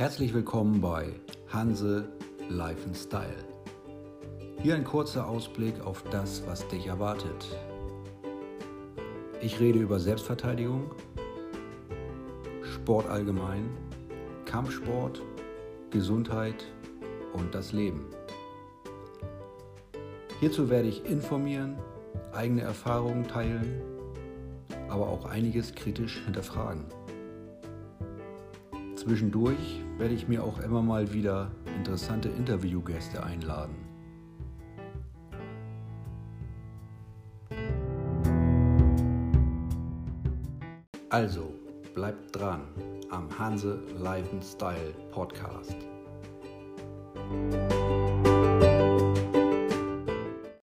Herzlich willkommen bei Hanse Life and Style. Hier ein kurzer Ausblick auf das, was dich erwartet. Ich rede über Selbstverteidigung, Sport allgemein, Kampfsport, Gesundheit und das Leben. Hierzu werde ich informieren, eigene Erfahrungen teilen, aber auch einiges kritisch hinterfragen. Zwischendurch werde ich mir auch immer mal wieder interessante Interviewgäste einladen. Also, bleibt dran am Hanse Live Style Podcast.